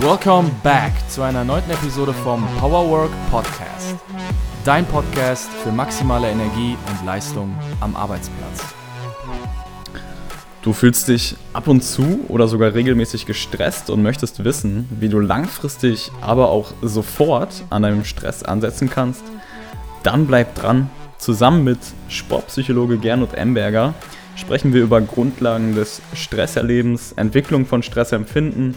Welcome back zu einer neuen Episode vom Powerwork Podcast. Dein Podcast für maximale Energie und Leistung am Arbeitsplatz. Du fühlst dich ab und zu oder sogar regelmäßig gestresst und möchtest wissen, wie du langfristig, aber auch sofort an deinem Stress ansetzen kannst? Dann bleib dran. Zusammen mit Sportpsychologe Gernot Emberger sprechen wir über Grundlagen des Stresserlebens, Entwicklung von Stressempfinden,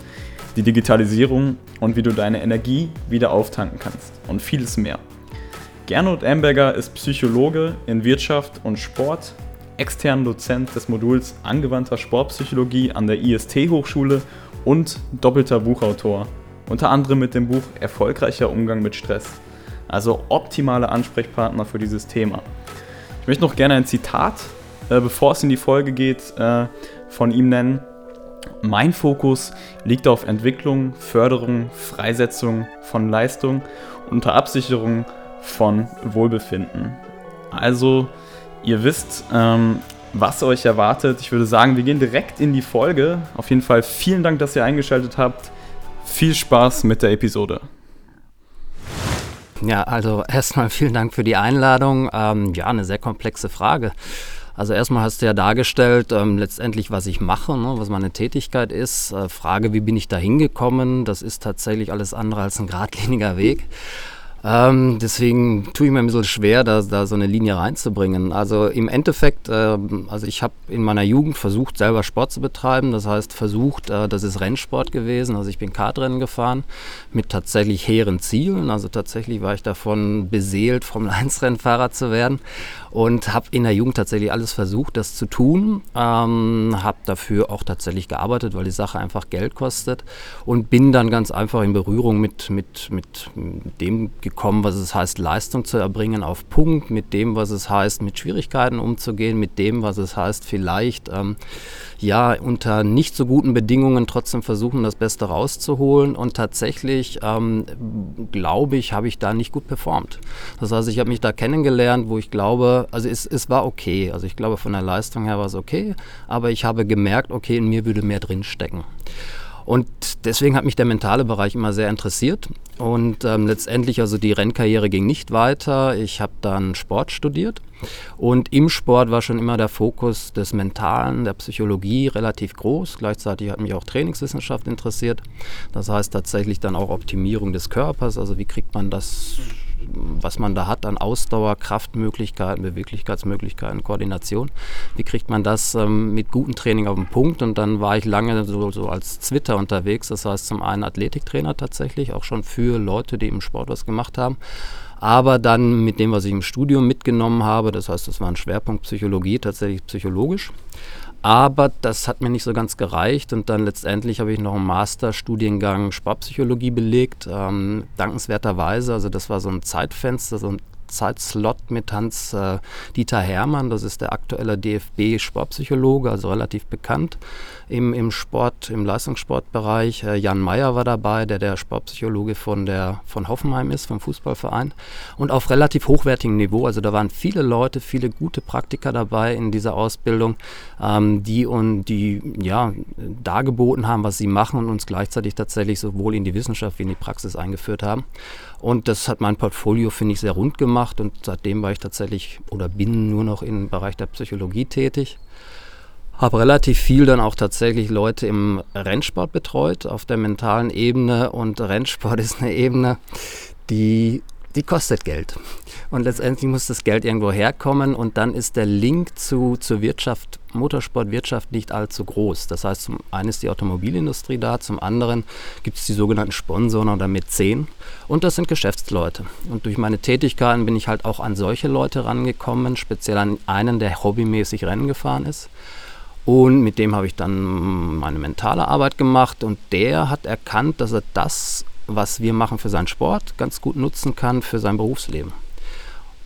die Digitalisierung und wie du deine Energie wieder auftanken kannst und vieles mehr. Gernot Emberger ist Psychologe in Wirtschaft und Sport, externer Dozent des Moduls Angewandter Sportpsychologie an der IST-Hochschule und doppelter Buchautor, unter anderem mit dem Buch Erfolgreicher Umgang mit Stress. Also optimale Ansprechpartner für dieses Thema. Ich möchte noch gerne ein Zitat, äh, bevor es in die Folge geht, äh, von ihm nennen. Mein Fokus liegt auf Entwicklung, Förderung, Freisetzung von Leistung unter Absicherung von Wohlbefinden. Also, ihr wisst, ähm, was euch erwartet. Ich würde sagen, wir gehen direkt in die Folge. Auf jeden Fall vielen Dank, dass ihr eingeschaltet habt. Viel Spaß mit der Episode. Ja, also erstmal vielen Dank für die Einladung. Ähm, ja, eine sehr komplexe Frage. Also erstmal hast du ja dargestellt, ähm, letztendlich, was ich mache, ne, was meine Tätigkeit ist. Äh, Frage, wie bin ich da hingekommen? Das ist tatsächlich alles andere als ein geradliniger Weg. Ähm, deswegen tue ich mir ein bisschen schwer, da, da so eine Linie reinzubringen. Also im Endeffekt, äh, also ich habe in meiner Jugend versucht, selber Sport zu betreiben. Das heißt, versucht, äh, das ist Rennsport gewesen. Also ich bin Kartrennen gefahren mit tatsächlich hehren Zielen. Also tatsächlich war ich davon beseelt, Formel 1 Rennfahrer zu werden und habe in der Jugend tatsächlich alles versucht, das zu tun. Ähm, habe dafür auch tatsächlich gearbeitet, weil die Sache einfach Geld kostet und bin dann ganz einfach in Berührung mit, mit, mit dem gekommen, was es heißt, Leistung zu erbringen auf Punkt, mit dem, was es heißt, mit Schwierigkeiten umzugehen, mit dem, was es heißt, vielleicht ähm, ja unter nicht so guten Bedingungen trotzdem versuchen, das Beste rauszuholen. Und tatsächlich, ähm, glaube ich, habe ich da nicht gut performt. Das heißt, ich habe mich da kennengelernt, wo ich glaube, also es, es war okay. Also ich glaube, von der Leistung her war es okay, aber ich habe gemerkt, okay, in mir würde mehr drinstecken. Und deswegen hat mich der mentale Bereich immer sehr interessiert. Und ähm, letztendlich, also die Rennkarriere ging nicht weiter. Ich habe dann Sport studiert. Und im Sport war schon immer der Fokus des Mentalen, der Psychologie relativ groß. Gleichzeitig hat mich auch Trainingswissenschaft interessiert. Das heißt tatsächlich dann auch Optimierung des Körpers. Also wie kriegt man das was man da hat an Ausdauer, Kraftmöglichkeiten, Beweglichkeitsmöglichkeiten, Koordination. Wie kriegt man das ähm, mit gutem Training auf den Punkt? Und dann war ich lange so, so als Twitter unterwegs. Das heißt zum einen Athletiktrainer tatsächlich, auch schon für Leute, die im Sport was gemacht haben aber dann mit dem, was ich im Studium mitgenommen habe, das heißt, das war ein Schwerpunkt Psychologie, tatsächlich psychologisch. Aber das hat mir nicht so ganz gereicht und dann letztendlich habe ich noch einen Masterstudiengang Sportpsychologie belegt, ähm, dankenswerterweise. Also das war so ein Zeitfenster, so ein Zeitslot mit Hans äh, Dieter Hermann, das ist der aktuelle DFB-Sportpsychologe, also relativ bekannt im, im Sport, im Leistungssportbereich. Äh, Jan Meyer war dabei, der der Sportpsychologe von, der, von Hoffenheim ist, vom Fußballverein. Und auf relativ hochwertigem Niveau. Also da waren viele Leute, viele gute Praktiker dabei in dieser Ausbildung, ähm, die und die ja dargeboten haben, was sie machen und uns gleichzeitig tatsächlich sowohl in die Wissenschaft wie in die Praxis eingeführt haben. Und das hat mein Portfolio, finde ich, sehr rund gemacht. Und seitdem war ich tatsächlich oder bin nur noch im Bereich der Psychologie tätig. Habe relativ viel dann auch tatsächlich Leute im Rennsport betreut, auf der mentalen Ebene. Und Rennsport ist eine Ebene, die, die kostet Geld. Und letztendlich muss das Geld irgendwo herkommen. Und dann ist der Link zu, zur Wirtschaft, Motorsportwirtschaft nicht allzu groß. Das heißt, zum einen ist die Automobilindustrie da, zum anderen gibt es die sogenannten Sponsoren oder Mäzen. Und das sind Geschäftsleute. Und durch meine Tätigkeiten bin ich halt auch an solche Leute rangekommen, speziell an einen, der hobbymäßig Rennen gefahren ist. Und mit dem habe ich dann meine mentale Arbeit gemacht und der hat erkannt, dass er das, was wir machen für seinen Sport, ganz gut nutzen kann für sein Berufsleben.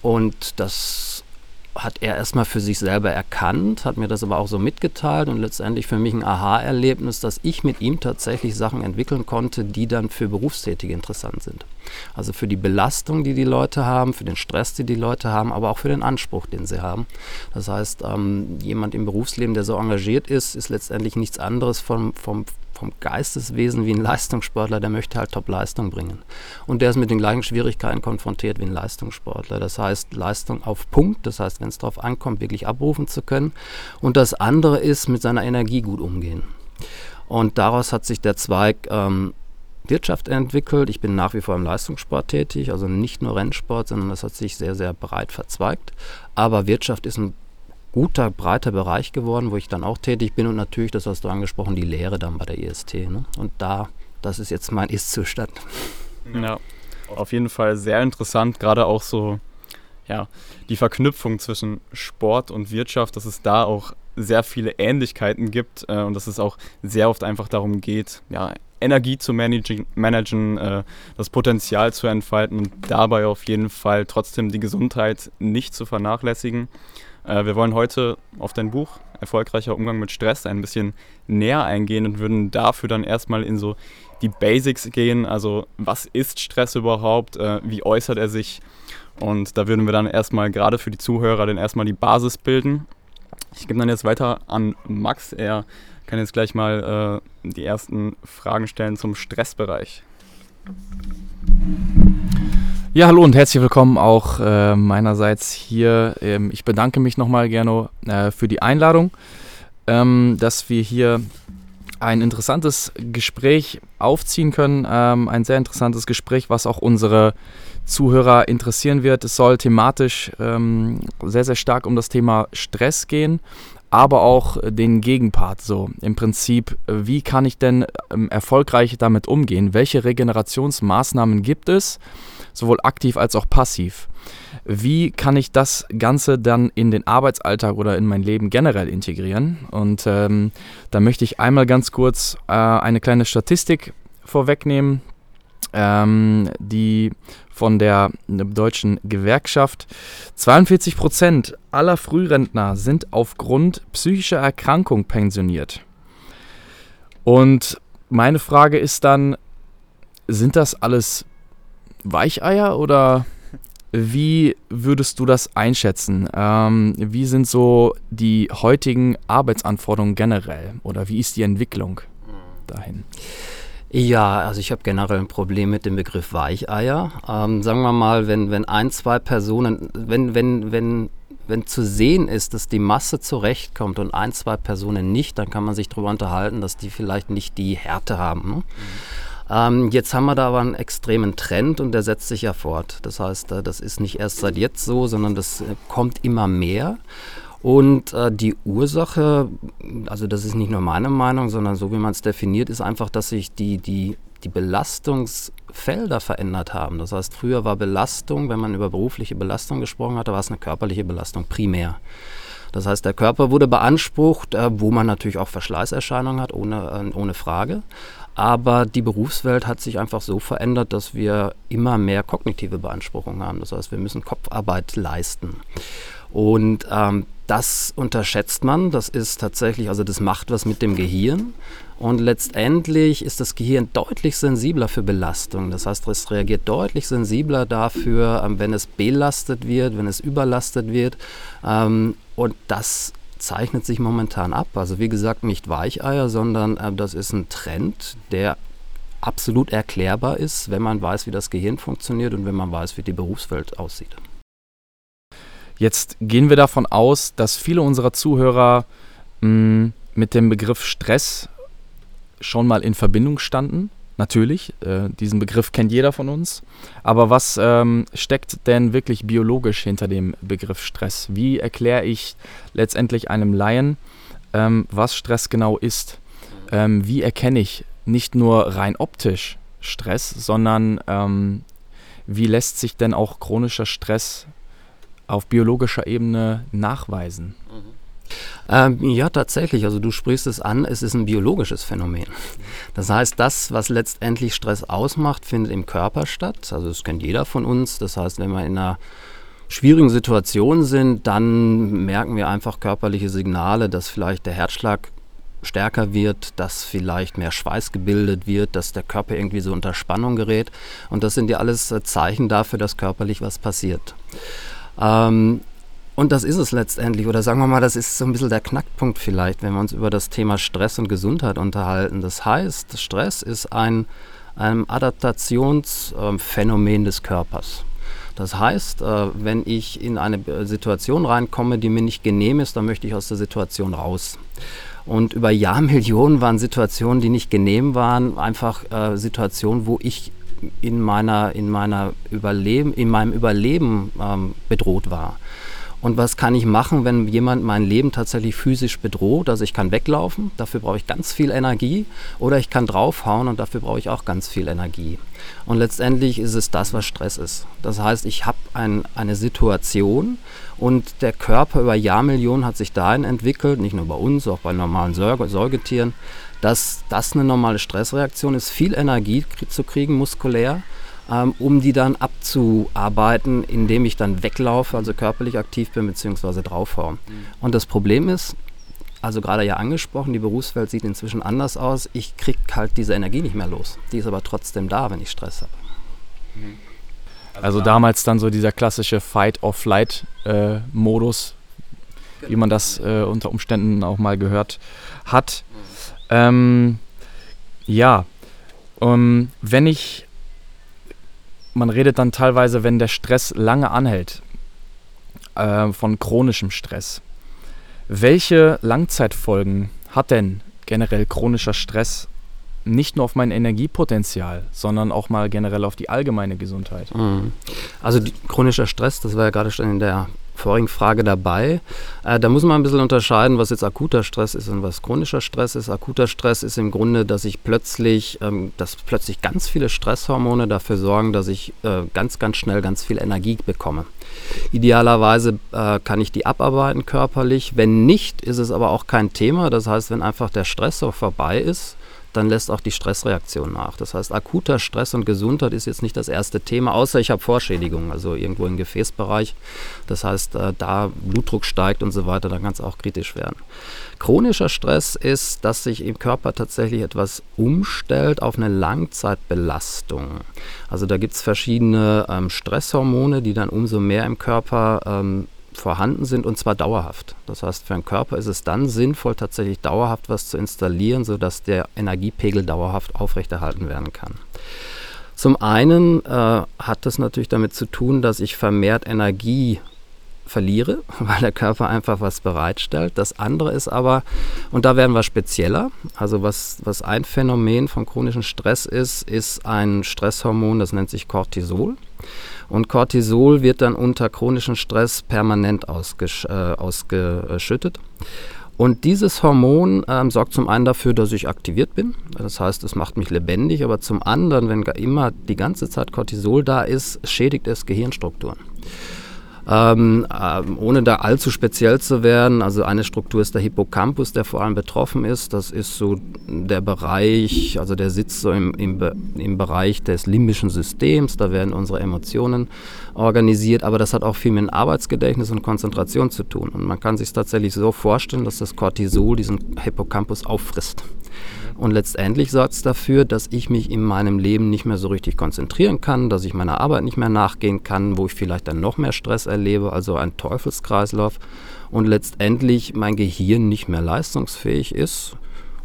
Und das hat er erstmal für sich selber erkannt, hat mir das aber auch so mitgeteilt und letztendlich für mich ein Aha-Erlebnis, dass ich mit ihm tatsächlich Sachen entwickeln konnte, die dann für Berufstätige interessant sind. Also für die Belastung, die die Leute haben, für den Stress, die die Leute haben, aber auch für den Anspruch, den sie haben. Das heißt, ähm, jemand im Berufsleben, der so engagiert ist, ist letztendlich nichts anderes vom, vom vom Geisteswesen wie ein Leistungssportler, der möchte halt Top-Leistung bringen. Und der ist mit den gleichen Schwierigkeiten konfrontiert wie ein Leistungssportler. Das heißt, Leistung auf Punkt, das heißt, wenn es darauf ankommt, wirklich abrufen zu können. Und das andere ist, mit seiner Energie gut umgehen. Und daraus hat sich der Zweig ähm, Wirtschaft entwickelt. Ich bin nach wie vor im Leistungssport tätig, also nicht nur Rennsport, sondern das hat sich sehr, sehr breit verzweigt. Aber Wirtschaft ist ein guter, breiter Bereich geworden, wo ich dann auch tätig bin und natürlich, das hast du angesprochen, die Lehre dann bei der IST. Ne? Und da, das ist jetzt mein Ist-Zustand. Ja, auf jeden Fall sehr interessant, gerade auch so, ja, die Verknüpfung zwischen Sport und Wirtschaft, dass es da auch sehr viele Ähnlichkeiten gibt äh, und dass es auch sehr oft einfach darum geht, ja, Energie zu managen, managen äh, das Potenzial zu entfalten und dabei auf jeden Fall trotzdem die Gesundheit nicht zu vernachlässigen. Äh, wir wollen heute auf dein Buch Erfolgreicher Umgang mit Stress ein bisschen näher eingehen und würden dafür dann erstmal in so die Basics gehen. Also was ist Stress überhaupt? Äh, wie äußert er sich? Und da würden wir dann erstmal gerade für die Zuhörer dann erstmal die Basis bilden. Ich gebe dann jetzt weiter an Max. Er kann jetzt gleich mal äh, die ersten Fragen stellen zum Stressbereich. Ja, hallo und herzlich willkommen auch äh, meinerseits hier. Ähm, ich bedanke mich nochmal gerne äh, für die Einladung, ähm, dass wir hier ein interessantes Gespräch aufziehen können. Ähm, ein sehr interessantes Gespräch, was auch unsere Zuhörer interessieren wird. Es soll thematisch ähm, sehr, sehr stark um das Thema Stress gehen, aber auch den Gegenpart. So im Prinzip, wie kann ich denn ähm, erfolgreich damit umgehen? Welche Regenerationsmaßnahmen gibt es, sowohl aktiv als auch passiv? Wie kann ich das Ganze dann in den Arbeitsalltag oder in mein Leben generell integrieren? Und ähm, da möchte ich einmal ganz kurz äh, eine kleine Statistik vorwegnehmen, ähm, die von der deutschen Gewerkschaft. 42 Prozent aller Frührentner sind aufgrund psychischer Erkrankung pensioniert. Und meine Frage ist dann, sind das alles Weicheier oder wie würdest du das einschätzen? Ähm, wie sind so die heutigen Arbeitsanforderungen generell oder wie ist die Entwicklung dahin? Ja, also ich habe generell ein Problem mit dem Begriff Weicheier. Ähm, sagen wir mal, wenn, wenn ein, zwei Personen, wenn, wenn, wenn, wenn zu sehen ist, dass die Masse zurechtkommt und ein, zwei Personen nicht, dann kann man sich darüber unterhalten, dass die vielleicht nicht die Härte haben. Ne? Mhm. Ähm, jetzt haben wir da aber einen extremen Trend und der setzt sich ja fort. Das heißt, äh, das ist nicht erst seit jetzt so, sondern das äh, kommt immer mehr. Und äh, die Ursache, also das ist nicht nur meine Meinung, sondern so wie man es definiert, ist einfach, dass sich die, die, die Belastungsfelder verändert haben. Das heißt, früher war Belastung, wenn man über berufliche Belastung gesprochen hatte, war es eine körperliche Belastung primär. Das heißt, der Körper wurde beansprucht, äh, wo man natürlich auch Verschleißerscheinungen hat, ohne, äh, ohne Frage. Aber die Berufswelt hat sich einfach so verändert, dass wir immer mehr kognitive Beanspruchungen haben. Das heißt, wir müssen Kopfarbeit leisten. Und ähm, das unterschätzt man. Das ist tatsächlich, also das macht was mit dem Gehirn. Und letztendlich ist das Gehirn deutlich sensibler für Belastung. Das heißt, es reagiert deutlich sensibler dafür, ähm, wenn es belastet wird, wenn es überlastet wird. Ähm, und das zeichnet sich momentan ab. Also wie gesagt, nicht Weicheier, sondern äh, das ist ein Trend, der absolut erklärbar ist, wenn man weiß, wie das Gehirn funktioniert und wenn man weiß, wie die Berufswelt aussieht. Jetzt gehen wir davon aus, dass viele unserer Zuhörer mh, mm, mit dem Begriff Stress schon mal in Verbindung standen. Natürlich, äh, diesen Begriff kennt jeder von uns. Aber was ähm, steckt denn wirklich biologisch hinter dem Begriff Stress? Wie erkläre ich letztendlich einem Laien, ähm, was Stress genau ist? Ähm, wie erkenne ich nicht nur rein optisch Stress, sondern ähm, wie lässt sich denn auch chronischer Stress auf biologischer Ebene nachweisen? Ähm, ja, tatsächlich. Also du sprichst es an, es ist ein biologisches Phänomen. Das heißt, das, was letztendlich Stress ausmacht, findet im Körper statt. Also das kennt jeder von uns. Das heißt, wenn wir in einer schwierigen Situation sind, dann merken wir einfach körperliche Signale, dass vielleicht der Herzschlag stärker wird, dass vielleicht mehr Schweiß gebildet wird, dass der Körper irgendwie so unter Spannung gerät. Und das sind ja alles Zeichen dafür, dass körperlich was passiert. Ähm, Und das ist es letztendlich. Oder sagen wir mal, das ist so ein bisschen der Knackpunkt vielleicht, wenn wir uns über das Thema Stress und Gesundheit unterhalten. Das heißt, Stress ist ein, ein Adaptationsphänomen des Körpers. Das heißt, äh, wenn ich in eine Situation reinkomme, die mir nicht genehm ist, dann möchte ich aus der Situation raus. Und über Jahrmillionen waren Situationen, die nicht genehm waren, einfach äh, Situationen, wo ich in meiner, in meiner Überleben, in meinem Überleben ähm, bedroht war. Und was kann ich machen, wenn jemand mein Leben tatsächlich physisch bedroht? Also ich kann weglaufen, dafür brauche ich ganz viel Energie, oder ich kann draufhauen und dafür brauche ich auch ganz viel Energie. Und letztendlich ist es das, was Stress ist. Das heißt, ich habe ein, eine Situation und der Körper über Jahrmillionen hat sich dahin entwickelt, nicht nur bei uns, auch bei normalen Säugetieren, dass das eine normale Stressreaktion ist, viel Energie zu kriegen, muskulär ähm, um die dann abzuarbeiten, indem ich dann weglaufe, also körperlich aktiv bin bzw. draufhaue. Mhm. Und das Problem ist, also gerade ja angesprochen, die Berufswelt sieht inzwischen anders aus. Ich kriege halt diese Energie nicht mehr los. Die ist aber trotzdem da, wenn ich Stress habe. Mhm. Also, also damals dann so dieser klassische Fight-or-Flight-Modus, äh, wie man das äh, unter Umständen auch mal gehört hat. Mhm. Ähm, ja, um, wenn ich man redet dann teilweise, wenn der Stress lange anhält, äh, von chronischem Stress. Welche Langzeitfolgen hat denn generell chronischer Stress nicht nur auf mein Energiepotenzial, sondern auch mal generell auf die allgemeine Gesundheit? Mhm. Also chronischer Stress, das war ja gerade schon in der vorigen Frage dabei. Äh, da muss man ein bisschen unterscheiden, was jetzt akuter Stress ist und was chronischer Stress ist. Akuter Stress ist im Grunde, dass ich plötzlich, ähm, dass plötzlich ganz viele Stresshormone dafür sorgen, dass ich äh, ganz, ganz schnell ganz viel Energie bekomme. Idealerweise äh, kann ich die abarbeiten körperlich. Wenn nicht, ist es aber auch kein Thema. Das heißt, wenn einfach der Stress so vorbei ist, dann lässt auch die Stressreaktion nach. Das heißt, akuter Stress und Gesundheit ist jetzt nicht das erste Thema, außer ich habe Vorschädigungen, also irgendwo im Gefäßbereich. Das heißt, äh, da Blutdruck steigt und so weiter, dann kann es auch kritisch werden. Chronischer Stress ist, dass sich im Körper tatsächlich etwas umstellt auf eine Langzeitbelastung. Also da gibt es verschiedene ähm, Stresshormone, die dann umso mehr im Körper ähm, vorhanden sind und zwar dauerhaft. Das heißt, für einen Körper ist es dann sinnvoll, tatsächlich dauerhaft was zu installieren, sodass der Energiepegel dauerhaft aufrechterhalten werden kann. Zum einen äh, hat das natürlich damit zu tun, dass ich vermehrt Energie verliere, weil der Körper einfach was bereitstellt. Das andere ist aber, und da werden wir spezieller, also was, was ein Phänomen von chronischem Stress ist, ist ein Stresshormon, das nennt sich Cortisol. Und Cortisol wird dann unter chronischem Stress permanent ausgesch äh, ausgeschüttet. Und dieses Hormon ähm, sorgt zum einen dafür, dass ich aktiviert bin. Das heißt, es macht mich lebendig. Aber zum anderen, wenn immer die ganze Zeit Cortisol da ist, schädigt es Gehirnstrukturen. Ähm, ähm, ohne da allzu speziell zu werden, also eine Struktur ist der Hippocampus, der vor allem betroffen ist. Das ist so der Bereich, also der sitzt so im, im, im Bereich des limbischen Systems, da werden unsere Emotionen organisiert, aber das hat auch viel mit Arbeitsgedächtnis und Konzentration zu tun. Und man kann sich tatsächlich so vorstellen, dass das Cortisol diesen Hippocampus auffrisst. Und letztendlich sorgt es dafür, dass ich mich in meinem Leben nicht mehr so richtig konzentrieren kann, dass ich meiner Arbeit nicht mehr nachgehen kann, wo ich vielleicht dann noch mehr Stress erlebe, also ein Teufelskreislauf. Und letztendlich mein Gehirn nicht mehr leistungsfähig ist,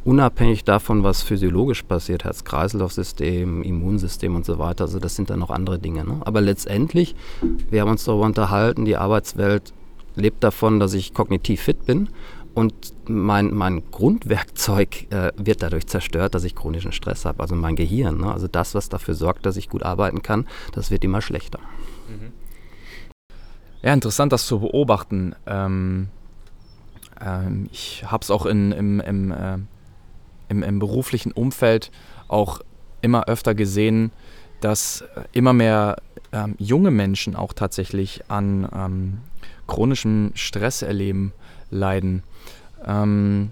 unabhängig davon, was physiologisch passiert, Herz-Kreislauf-System, Immunsystem und so weiter. Also das sind dann noch andere Dinge. Ne? Aber letztendlich, wir haben uns darüber unterhalten, die Arbeitswelt lebt davon, dass ich kognitiv fit bin und mein, mein Grundwerkzeug äh, wird dadurch zerstört, dass ich chronischen Stress habe, also mein Gehirn. Ne? Also das, was dafür sorgt, dass ich gut arbeiten kann, das wird immer schlechter. Mhm. Ja, interessant, das zu beobachten. Ähm, ähm, ich habe es auch in, im, im, äh, im, im beruflichen Umfeld auch immer öfter gesehen, dass immer mehr ähm, junge Menschen auch tatsächlich an ähm, chronischem Stress erleben, leiden. Ähm,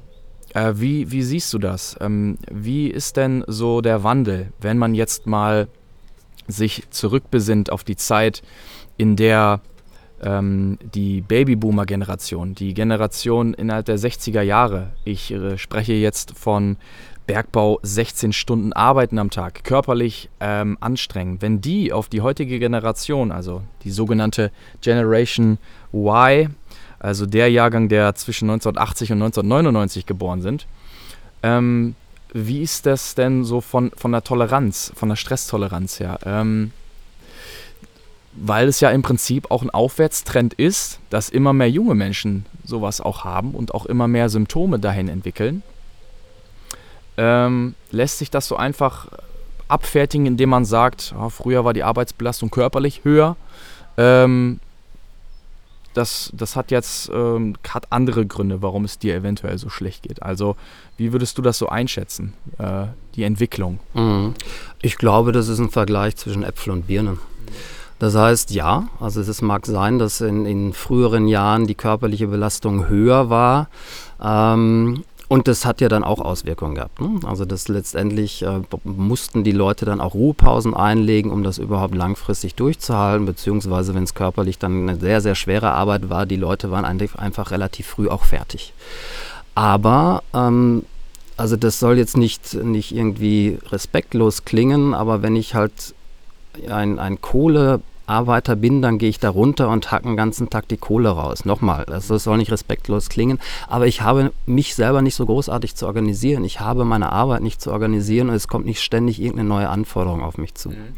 äh, wie, wie siehst du das? Ähm, wie ist denn so der Wandel, wenn man jetzt mal sich zurückbesinnt auf die Zeit, in der ähm, die Babyboomer-Generation, die Generation innerhalb der 60er Jahre, ich äh, spreche jetzt von Bergbau 16 Stunden arbeiten am Tag, körperlich ähm, anstrengend, wenn die auf die heutige Generation, also die sogenannte Generation Y, also der Jahrgang, der zwischen 1980 und 1999 geboren sind. Ähm, wie ist das denn so von, von der Toleranz, von der Stresstoleranz her? Ähm, weil es ja im Prinzip auch ein Aufwärtstrend ist, dass immer mehr junge Menschen sowas auch haben und auch immer mehr Symptome dahin entwickeln. Ähm, lässt sich das so einfach abfertigen, indem man sagt, oh, früher war die Arbeitsbelastung körperlich höher. Ähm, das, das hat jetzt ähm, hat andere Gründe, warum es dir eventuell so schlecht geht. Also wie würdest du das so einschätzen, äh, die Entwicklung? Mhm. Ich glaube, das ist ein Vergleich zwischen Äpfel und Birnen. Das heißt, ja, also es mag sein, dass in, in früheren Jahren die körperliche Belastung höher war. Ähm, und das hat ja dann auch Auswirkungen gehabt. Ne? Also das letztendlich äh, mussten die Leute dann auch Ruhepausen einlegen, um das überhaupt langfristig durchzuhalten, beziehungsweise wenn es körperlich dann eine sehr, sehr schwere Arbeit war, die Leute waren einfach relativ früh auch fertig. Aber ähm, also das soll jetzt nicht, nicht irgendwie respektlos klingen, aber wenn ich halt ein, ein Kohle Arbeiter bin, dann gehe ich da runter und hacke den ganzen Tag die Kohle raus. Nochmal, das soll nicht respektlos klingen, aber ich habe mich selber nicht so großartig zu organisieren. Ich habe meine Arbeit nicht zu organisieren und es kommt nicht ständig irgendeine neue Anforderung auf mich zu. Mhm.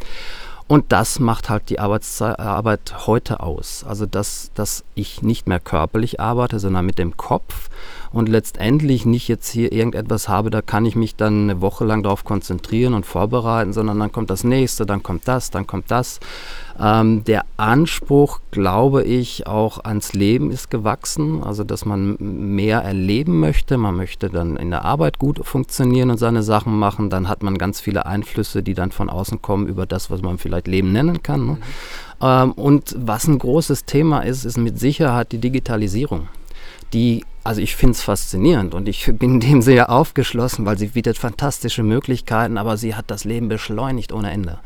Und das macht halt die Arbeitszeit, Arbeit heute aus. Also, dass, dass ich nicht mehr körperlich arbeite, sondern mit dem Kopf und letztendlich nicht jetzt hier irgendetwas habe, da kann ich mich dann eine Woche lang darauf konzentrieren und vorbereiten, sondern dann kommt das nächste, dann kommt das, dann kommt das. Ähm, der Anspruch, glaube ich, auch ans Leben ist gewachsen, also dass man mehr erleben möchte. Man möchte dann in der Arbeit gut funktionieren und seine Sachen machen. Dann hat man ganz viele Einflüsse, die dann von außen kommen über das, was man vielleicht Leben nennen kann. Ne? Mhm. Ähm, und was ein großes Thema ist, ist mit Sicherheit die Digitalisierung die, also ich finde es faszinierend und ich bin dem sehr aufgeschlossen, weil sie bietet fantastische Möglichkeiten, aber sie hat das Leben beschleunigt ohne Ende.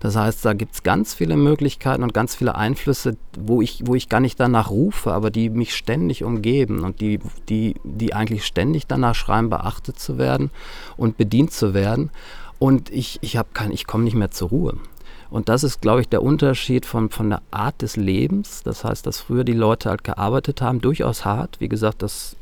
Das heißt, da gibt es ganz viele Möglichkeiten und ganz viele Einflüsse, wo ich, wo ich gar nicht danach rufe, aber die mich ständig umgeben und die, die, die eigentlich ständig danach schreiben, beachtet zu werden und bedient zu werden. Und ich, ich, ich komme nicht mehr zur Ruhe. Und das ist, glaube ich, der Unterschied von, von der Art des Lebens. Das heißt, dass früher die Leute halt gearbeitet haben, durchaus hart. Wie gesagt, das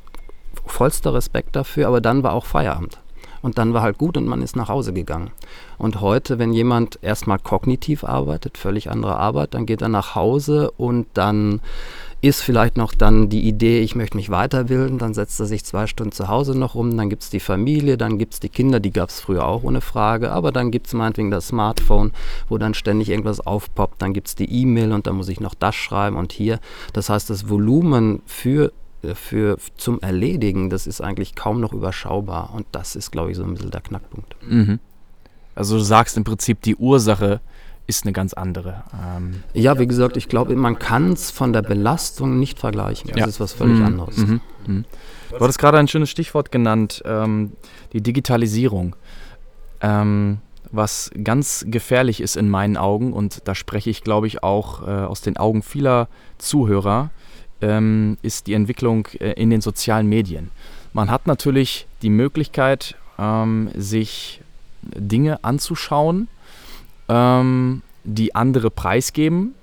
vollster Respekt dafür, aber dann war auch Feierabend. Und dann war halt gut und man ist nach Hause gegangen. Und heute, wenn jemand erstmal kognitiv arbeitet, völlig andere Arbeit, dann geht er nach Hause und dann ist vielleicht noch dann die Idee, ich möchte mich weiterbilden, dann setzt er sich zwei Stunden zu Hause noch rum, dann gibt es die Familie, dann gibt es die Kinder, die gab es früher auch ohne Frage, aber dann gibt es meinetwegen das Smartphone, wo dann ständig irgendwas aufpoppt, dann gibt es die E-Mail und dann muss ich noch das schreiben und hier. Das heißt, das Volumen für äh, für, zum Erledigen, das ist eigentlich kaum noch überschaubar. Und das ist, glaube ich, so ein bisschen der Knackpunkt. Mhm. Also du sagst im Prinzip, die Ursache ist eine ganz andere. Ähm ja, wie gesagt, ich glaube, man kann es von der Belastung nicht vergleichen. Das ja. ist was völlig mhm. anderes. Mhm. Mhm. Du hattest gerade ein schönes Stichwort genannt, ähm, die Digitalisierung. Ähm, was ganz gefährlich ist in meinen Augen, und da spreche ich, glaube ich, auch äh, aus den Augen vieler Zuhörer, ähm, ist die Entwicklung äh, in den sozialen Medien. Man hat natürlich die Möglichkeit, ähm, sich Dinge anzuschauen, ähm, die andere preisgeben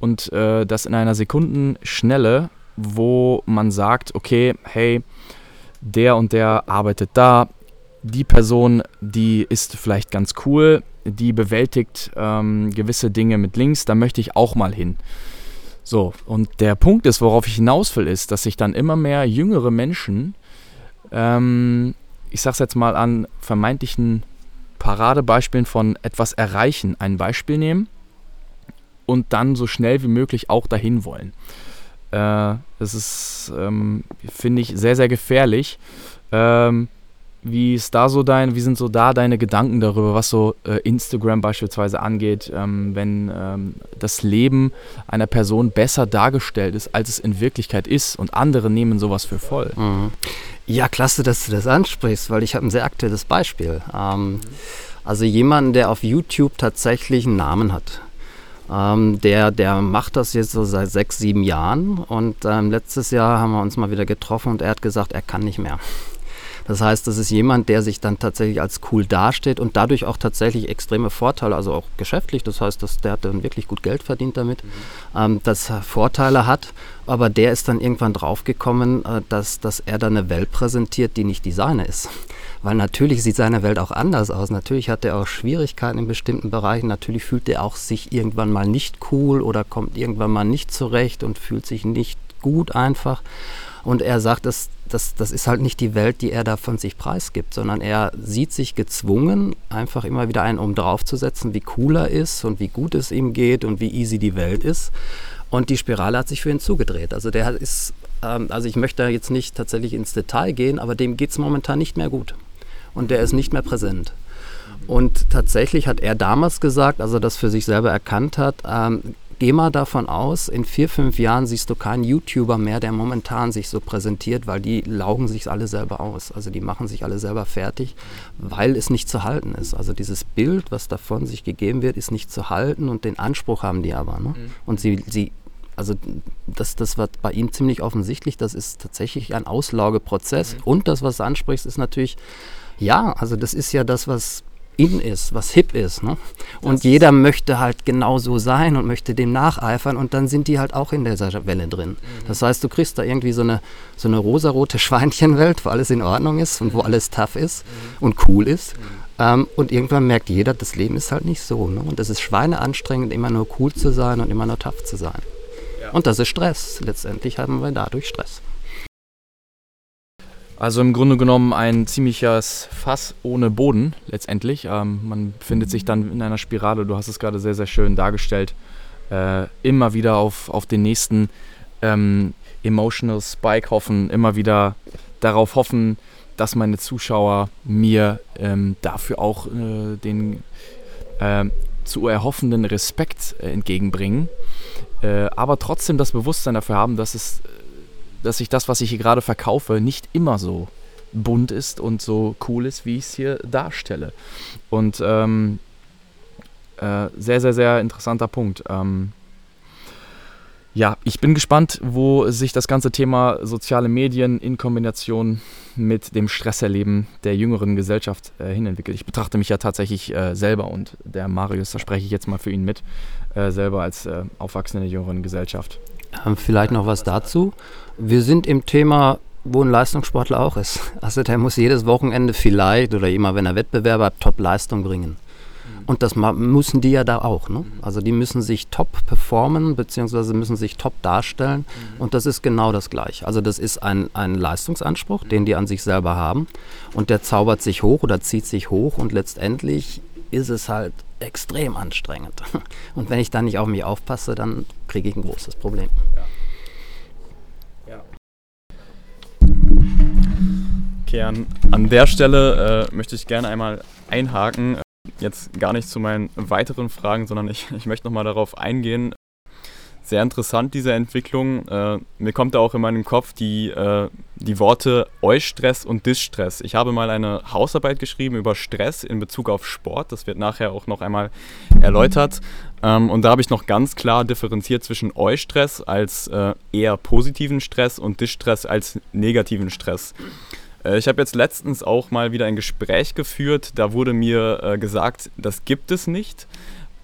und äh, das in einer Sekundenschnelle, wo man sagt, okay, hey, der und der arbeitet da, die Person, die ist vielleicht ganz cool, die bewältigt ähm, gewisse Dinge mit Links, da möchte ich auch mal hin. So, und der Punkt ist, worauf ich hinaus will, ist, dass sich dann immer mehr jüngere Menschen, ähm, ich sag's jetzt mal an vermeintlichen Paradebeispielen von etwas erreichen ein Beispiel nehmen und dann so schnell wie möglich auch dahin wollen. Äh, das ist, ähm, finde ich, sehr, sehr gefährlich. Ähm, wie ist da so dein, wie sind so da deine Gedanken darüber, was so äh, Instagram beispielsweise angeht, ähm, wenn ähm, das Leben einer Person besser dargestellt ist, als es in Wirklichkeit ist und andere nehmen sowas für voll? Mhm. Ja, klasse, dass du das ansprichst, weil ich habe ein sehr aktuelles Beispiel. Ähm, also jemanden, der auf YouTube tatsächlich einen Namen hat. Ähm, der, der macht das jetzt so seit sechs, sieben Jahren und ähm, letztes Jahr haben wir uns mal wieder getroffen und er hat gesagt, er kann nicht mehr. Das heißt, das ist jemand, der sich dann tatsächlich als cool dasteht und dadurch auch tatsächlich extreme Vorteile, also auch geschäftlich, das heißt, dass der hat dann wirklich gut Geld verdient damit, mhm. ähm, dass er Vorteile hat, aber der ist dann irgendwann draufgekommen, äh, dass, dass er dann eine Welt präsentiert, die nicht die seine ist. Weil natürlich sieht seine Welt auch anders aus. Natürlich hat er auch Schwierigkeiten in bestimmten Bereichen. Natürlich fühlt er auch sich irgendwann mal nicht cool oder kommt irgendwann mal nicht zurecht und fühlt sich nicht gut einfach. Und er sagt, das, das, das ist halt nicht die Welt, die er da von sich preisgibt, sondern er sieht sich gezwungen, einfach immer wieder einen um draufzusetzen, wie cool er ist und wie gut es ihm geht und wie easy die Welt ist. Und die Spirale hat sich für ihn zugedreht. Also der ist, ähm, also ich möchte da jetzt nicht tatsächlich ins Detail gehen, aber dem geht es momentan nicht mehr gut. Und der ist nicht mehr präsent. Und tatsächlich hat er damals gesagt, als er das für sich selber erkannt hat, ähm, geh mal davon aus, in vier, fünf Jahren siehst du keinen YouTuber mehr, der momentan sich so präsentiert, weil die laugen sich alle selber aus. Also die machen sich alle selber fertig, weil es nicht zu halten ist. Also dieses Bild, was davon sich gegeben wird, ist nicht zu halten und den Anspruch haben die aber. Ne? Mhm. Und sie, sie also das, das war bei ihm ziemlich offensichtlich, das ist tatsächlich ein Auslaugeprozess. Mhm. Und das, was du ansprichst, ist natürlich, ja, also das ist ja das, was in ist, was hip ist. Ne? Und jeder möchte halt genau so sein und möchte dem nacheifern und dann sind die halt auch in dieser Welle drin. Mhm. Das heißt, du kriegst da irgendwie so eine, so eine rosarote Schweinchenwelt, wo alles in Ordnung ist und wo mhm. alles tough ist mhm. und cool ist. Mhm. Ähm, und irgendwann merkt jeder, das Leben ist halt nicht so. Ne? Und es ist schweineanstrengend, immer nur cool zu sein und immer nur tough zu sein. Ja. Und das ist Stress. Letztendlich haben wir dadurch Stress. Also im Grunde genommen ein ziemliches Fass ohne Boden letztendlich. Ähm, man befindet sich dann in einer Spirale, du hast es gerade sehr, sehr schön dargestellt, äh, immer wieder auf, auf den nächsten ähm, Emotional Spike hoffen, immer wieder darauf hoffen, dass meine Zuschauer mir ähm, dafür auch äh, den äh, zu erhoffenden Respekt entgegenbringen, äh, aber trotzdem das Bewusstsein dafür haben, dass es dass ich das, was ich hier gerade verkaufe, nicht immer so bunt ist und so cool ist, wie ich es hier darstelle. Und ähm, äh, sehr, sehr, sehr interessanter Punkt. Ähm, ja, ich bin gespannt, wo sich das ganze Thema soziale Medien in Kombination mit dem Stresserleben der jüngeren Gesellschaft äh, hinentwickelt. Ich betrachte mich ja tatsächlich äh, selber und der Marius, da spreche ich jetzt mal für ihn mit, äh, selber als äh, Aufwachsende der jüngeren Gesellschaft. Ähm, vielleicht noch was dazu. Wir sind im Thema, wo ein Leistungssportler auch ist. Also der muss jedes Wochenende vielleicht oder immer, wenn er Wettbewerber hat, Top-Leistung bringen. Und das müssen die ja da auch. Ne? Also die müssen sich top performen, beziehungsweise müssen sich top darstellen. Und das ist genau das Gleiche. Also das ist ein, ein Leistungsanspruch, den die an sich selber haben. Und der zaubert sich hoch oder zieht sich hoch. Und letztendlich ist es halt extrem anstrengend. Und wenn ich dann nicht auf mich aufpasse, dann kriege ich ein großes Problem. Ja. Okay, an, an der Stelle äh, möchte ich gerne einmal einhaken. Jetzt gar nicht zu meinen weiteren Fragen, sondern ich, ich möchte nochmal darauf eingehen, sehr interessant, diese Entwicklung. Äh, mir kommt da auch in meinem Kopf die, äh, die Worte Eustress und Distress. Ich habe mal eine Hausarbeit geschrieben über Stress in Bezug auf Sport. Das wird nachher auch noch einmal erläutert. Ähm, und da habe ich noch ganz klar differenziert zwischen Eustress als äh, eher positiven Stress und Distress als negativen Stress. Äh, ich habe jetzt letztens auch mal wieder ein Gespräch geführt. Da wurde mir äh, gesagt, das gibt es nicht.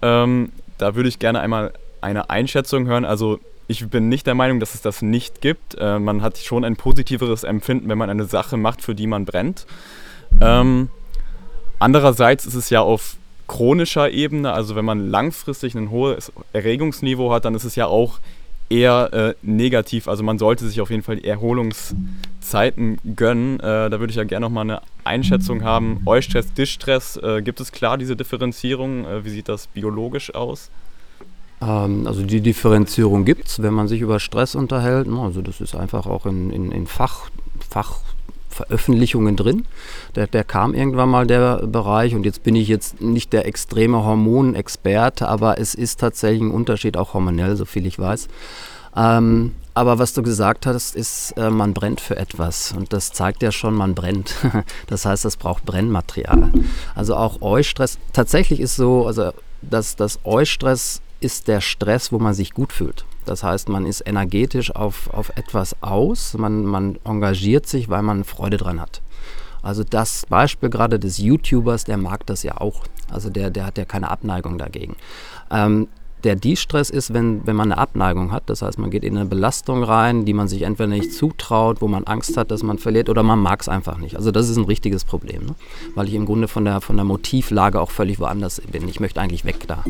Ähm, da würde ich gerne einmal eine Einschätzung hören. Also ich bin nicht der Meinung, dass es das nicht gibt. Äh, man hat schon ein positiveres Empfinden, wenn man eine Sache macht, für die man brennt. Ähm, andererseits ist es ja auf chronischer Ebene, also wenn man langfristig ein hohes Erregungsniveau hat, dann ist es ja auch eher äh, negativ. Also man sollte sich auf jeden Fall Erholungszeiten gönnen. Äh, da würde ich ja gerne nochmal eine Einschätzung haben. Eustress, Distress, äh, gibt es klar diese Differenzierung? Äh, wie sieht das biologisch aus? Ähm, also die Differenzierung gibt es, wenn man sich über Stress unterhält. Ne? Also das ist einfach auch in, in, in Fach, Fachveröffentlichungen drin. Der, der, kam irgendwann mal der Bereich und jetzt bin ich jetzt nicht der extreme Hormonexperte, aber es ist tatsächlich ein Unterschied, auch hormonell, so viel ich weiß. Ähm, aber was du gesagt hast, ist, äh, man brennt für etwas. Und das zeigt ja schon, man brennt. das heißt, es braucht Brennmaterial. Also auch Eustress, tatsächlich ist so, also dass das Eustress ist der Stress, wo man sich gut fühlt. Das heißt, man ist energetisch auf, auf etwas aus, man, man engagiert sich, weil man Freude dran hat. Also das Beispiel gerade des YouTubers, der mag das ja auch. Also der, der hat ja keine Abneigung dagegen. Ähm, der De-Stress ist, wenn, wenn man eine Abneigung hat. Das heißt, man geht in eine Belastung rein, die man sich entweder nicht zutraut, wo man Angst hat, dass man verliert, oder man mag es einfach nicht. Also das ist ein richtiges Problem, ne? weil ich im Grunde von der, von der Motivlage auch völlig woanders bin. Ich möchte eigentlich weg da.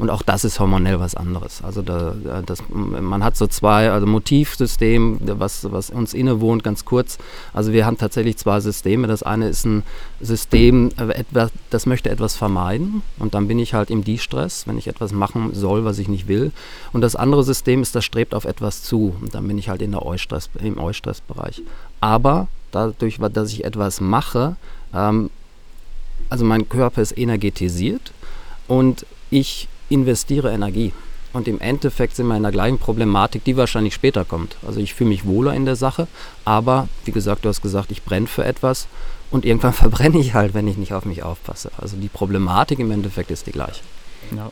Und auch das ist hormonell was anderes. Also da, das, man hat so zwei, also Motivsystem, was, was uns innewohnt, ganz kurz. Also wir haben tatsächlich zwei Systeme. Das eine ist ein System, äh, das möchte etwas vermeiden und dann bin ich halt im De-Stress, wenn ich etwas machen soll soll, was ich nicht will. Und das andere System ist, das strebt auf etwas zu. Und dann bin ich halt in der Eustress, im Eustressbereich. Aber dadurch, dass ich etwas mache, ähm, also mein Körper ist energetisiert und ich investiere Energie. Und im Endeffekt sind wir in der gleichen Problematik, die wahrscheinlich später kommt. Also ich fühle mich wohler in der Sache, aber wie gesagt, du hast gesagt, ich brenne für etwas und irgendwann verbrenne ich halt, wenn ich nicht auf mich aufpasse. Also die Problematik im Endeffekt ist die gleiche. Ja.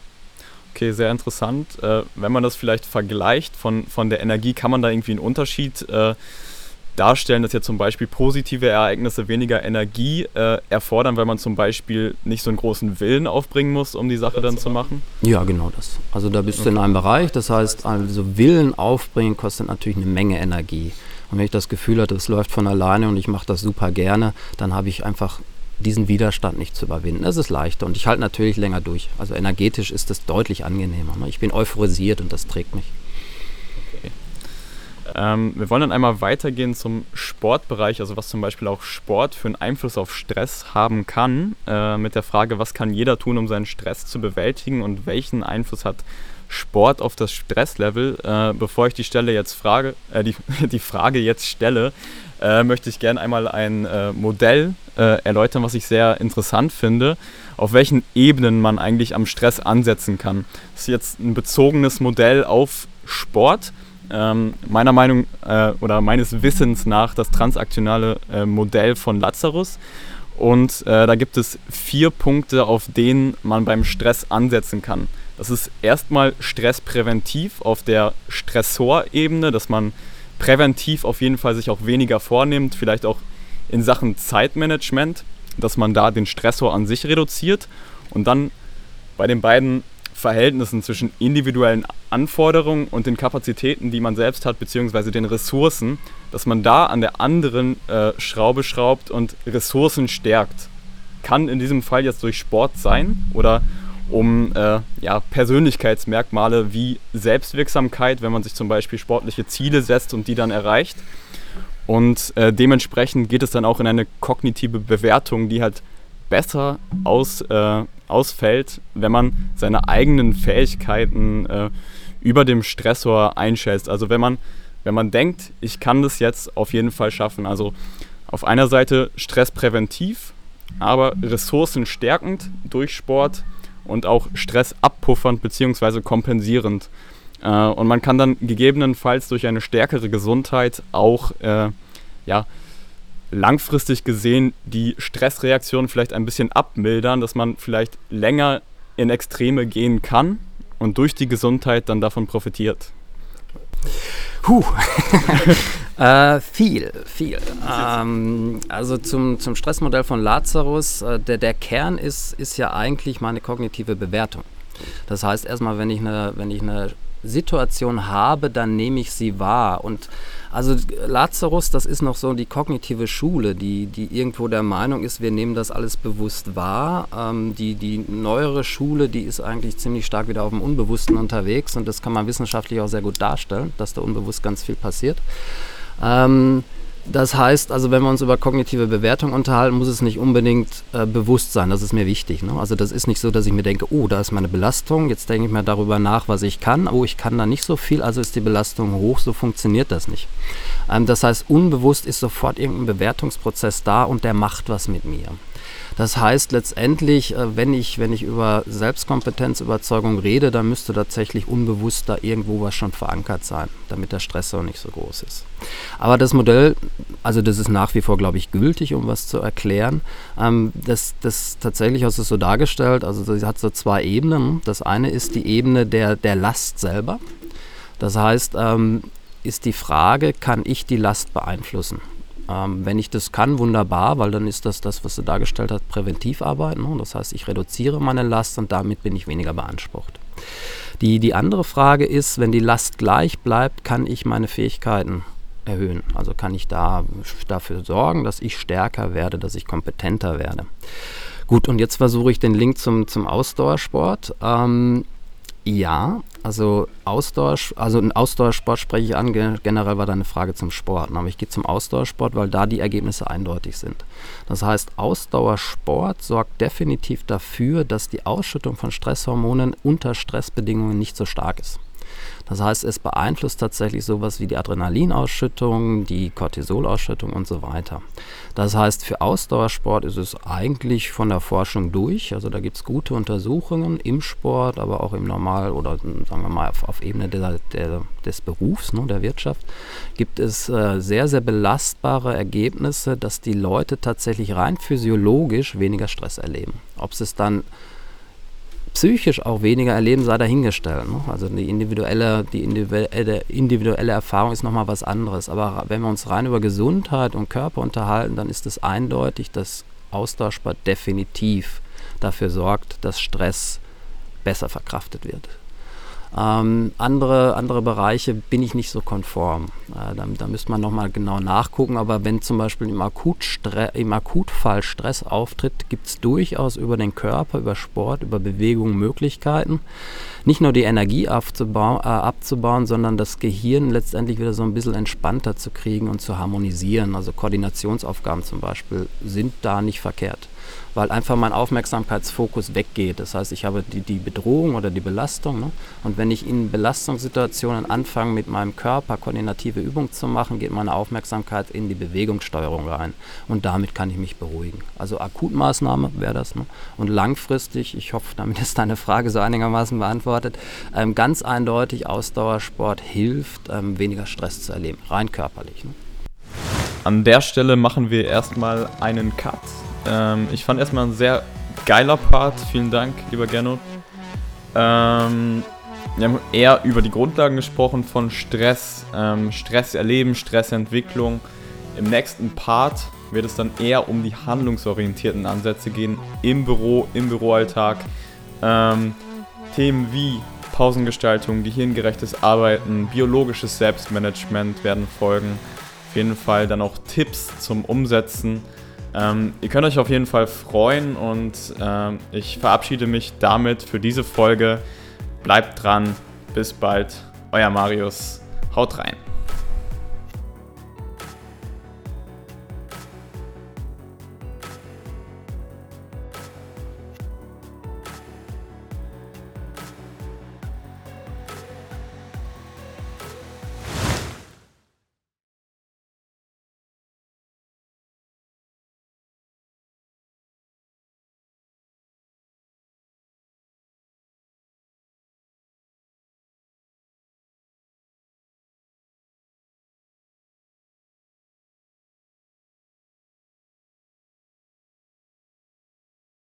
Okay, sehr interessant. Äh, wenn man das vielleicht vergleicht von, von der Energie, kann man da irgendwie einen Unterschied äh, darstellen, dass ja zum Beispiel positive Ereignisse weniger Energie äh, erfordern, weil man zum Beispiel nicht so einen großen Willen aufbringen muss, um die Sache dann zu machen? Ja, genau das. Also da bist okay. du in einem Bereich, das heißt, also Willen aufbringen kostet natürlich eine Menge Energie. Und wenn ich das Gefühl habe, das läuft von alleine und ich mache das super gerne, dann habe ich einfach diesen Widerstand nicht zu überwinden. Es ist leichter und ich halte natürlich länger durch. Also energetisch ist es deutlich angenehmer. Ne? Ich bin euphorisiert und das trägt mich. Ähm, wir wollen dann einmal weitergehen zum Sportbereich, also was zum Beispiel auch Sport für einen Einfluss auf Stress haben kann, äh, mit der Frage, was kann jeder tun, um seinen Stress zu bewältigen und welchen Einfluss hat Sport auf das Stresslevel. Äh, bevor ich die Stelle jetzt frage, äh, die, die Frage jetzt stelle, äh, möchte ich gerne einmal ein äh, Modell äh, erläutern, was ich sehr interessant finde, auf welchen Ebenen man eigentlich am Stress ansetzen kann. Das ist jetzt ein bezogenes Modell auf Sport. Ähm, meiner Meinung äh, oder meines Wissens nach das transaktionale äh, Modell von Lazarus. Und äh, da gibt es vier Punkte, auf denen man beim Stress ansetzen kann. Das ist erstmal stresspräventiv auf der Stressorebene, dass man präventiv auf jeden Fall sich auch weniger vornimmt, vielleicht auch in Sachen Zeitmanagement, dass man da den Stressor an sich reduziert und dann bei den beiden Verhältnissen zwischen individuellen Anforderungen und den Kapazitäten, die man selbst hat, beziehungsweise den Ressourcen, dass man da an der anderen äh, Schraube schraubt und Ressourcen stärkt. Kann in diesem Fall jetzt durch Sport sein oder um äh, ja, Persönlichkeitsmerkmale wie Selbstwirksamkeit, wenn man sich zum Beispiel sportliche Ziele setzt und die dann erreicht. Und äh, dementsprechend geht es dann auch in eine kognitive Bewertung, die halt besser aus, äh, ausfällt, wenn man seine eigenen Fähigkeiten äh, über dem Stressor einschätzt. Also wenn man, wenn man denkt, ich kann das jetzt auf jeden Fall schaffen. Also auf einer Seite stresspräventiv, aber ressourcenstärkend durch Sport und auch Stress abpuffernd bzw. kompensierend. Äh, und man kann dann gegebenenfalls durch eine stärkere Gesundheit auch äh, ja, langfristig gesehen die Stressreaktion vielleicht ein bisschen abmildern, dass man vielleicht länger in Extreme gehen kann und durch die Gesundheit dann davon profitiert. Huh. äh, viel, viel. Ähm, also zum, zum Stressmodell von Lazarus, äh, der, der Kern ist, ist ja eigentlich meine kognitive Bewertung. Das heißt erstmal, wenn ich eine, wenn ich eine Situation habe, dann nehme ich sie wahr. Und also Lazarus, das ist noch so die kognitive Schule, die, die irgendwo der Meinung ist, wir nehmen das alles bewusst wahr. Ähm, die, die neuere Schule, die ist eigentlich ziemlich stark wieder auf dem Unbewussten unterwegs und das kann man wissenschaftlich auch sehr gut darstellen, dass da unbewusst ganz viel passiert. Ähm, das heißt, also wenn wir uns über kognitive Bewertung unterhalten, muss es nicht unbedingt äh, bewusst sein. Das ist mir wichtig. Ne? Also das ist nicht so, dass ich mir denke, oh, da ist meine Belastung. Jetzt denke ich mir darüber nach, was ich kann. Oh, ich kann da nicht so viel, also ist die Belastung hoch. So funktioniert das nicht. Ähm, das heißt, unbewusst ist sofort irgendein Bewertungsprozess da und der macht was mit mir. Das heißt letztendlich, äh, wenn ich, wenn ich über Selbstkompetenzüberzeugung rede, dann müsste tatsächlich unbewusst da irgendwo was schon verankert sein, damit der Stressor nicht so groß ist. Aber das Modell, also das ist nach wie vor, glaube ich, gültig, um was zu erklären. Ähm, das, das tatsächlich hast du es so dargestellt, also das hat so zwei Ebenen. Das eine ist die Ebene der, der Last selber. Das heißt, ähm, ist die Frage, kann ich die Last beeinflussen? Ähm, wenn ich das kann, wunderbar, weil dann ist das das, was du dargestellt hast, Präventivarbeit. Ne? Das heißt, ich reduziere meine Last und damit bin ich weniger beansprucht. Die, die andere Frage ist, wenn die Last gleich bleibt, kann ich meine Fähigkeiten erhöhen. Also kann ich da dafür sorgen, dass ich stärker werde, dass ich kompetenter werde. Gut, und jetzt versuche ich den Link zum, zum Ausdauersport. Ähm, ja, also Ausdauer, also ein Ausdauersport spreche ich an. Generell war da eine Frage zum Sport. Aber ich gehe zum Ausdauersport, weil da die Ergebnisse eindeutig sind. Das heißt, Ausdauersport sorgt definitiv dafür, dass die Ausschüttung von Stresshormonen unter Stressbedingungen nicht so stark ist. Das heißt, es beeinflusst tatsächlich sowas wie die Adrenalinausschüttung, die Cortisolausschüttung und so weiter. Das heißt, für Ausdauersport ist es eigentlich von der Forschung durch. Also da gibt es gute Untersuchungen im Sport, aber auch im Normal- oder sagen wir mal auf, auf Ebene der, der, des Berufs, ne, der Wirtschaft, gibt es äh, sehr, sehr belastbare Ergebnisse, dass die Leute tatsächlich rein physiologisch weniger Stress erleben. Ob es dann psychisch auch weniger erleben, sei dahingestellt. Ne? Also die individuelle, die individuelle, Erfahrung ist nochmal was anderes. Aber wenn wir uns rein über Gesundheit und Körper unterhalten, dann ist es eindeutig, dass Austauschsport definitiv dafür sorgt, dass Stress besser verkraftet wird. Ähm, andere, andere Bereiche bin ich nicht so konform. Äh, da, da müsste man nochmal genau nachgucken. Aber wenn zum Beispiel im, im Akutfall Stress auftritt, gibt es durchaus über den Körper, über Sport, über Bewegung Möglichkeiten, nicht nur die Energie abzubauen, äh, abzubauen, sondern das Gehirn letztendlich wieder so ein bisschen entspannter zu kriegen und zu harmonisieren. Also Koordinationsaufgaben zum Beispiel sind da nicht verkehrt weil einfach mein Aufmerksamkeitsfokus weggeht. Das heißt, ich habe die, die Bedrohung oder die Belastung. Ne? Und wenn ich in Belastungssituationen anfange, mit meinem Körper koordinative Übungen zu machen, geht meine Aufmerksamkeit in die Bewegungssteuerung rein. Und damit kann ich mich beruhigen. Also Akutmaßnahme wäre das. Ne? Und langfristig, ich hoffe, damit ist deine Frage so einigermaßen beantwortet, ähm, ganz eindeutig Ausdauersport hilft, ähm, weniger Stress zu erleben, rein körperlich. Ne? An der Stelle machen wir erstmal einen Cut ähm, ich fand erstmal ein sehr geiler Part. Vielen Dank, lieber Gernot. Ähm, wir haben eher über die Grundlagen gesprochen von Stress, ähm, Stress erleben, Stressentwicklung. Im nächsten Part wird es dann eher um die handlungsorientierten Ansätze gehen im Büro, im Büroalltag. Ähm, Themen wie Pausengestaltung, gehirngerechtes Arbeiten, biologisches Selbstmanagement werden folgen. Auf jeden Fall dann auch Tipps zum Umsetzen. Ähm, ihr könnt euch auf jeden Fall freuen und ähm, ich verabschiede mich damit für diese Folge. Bleibt dran, bis bald, euer Marius, haut rein.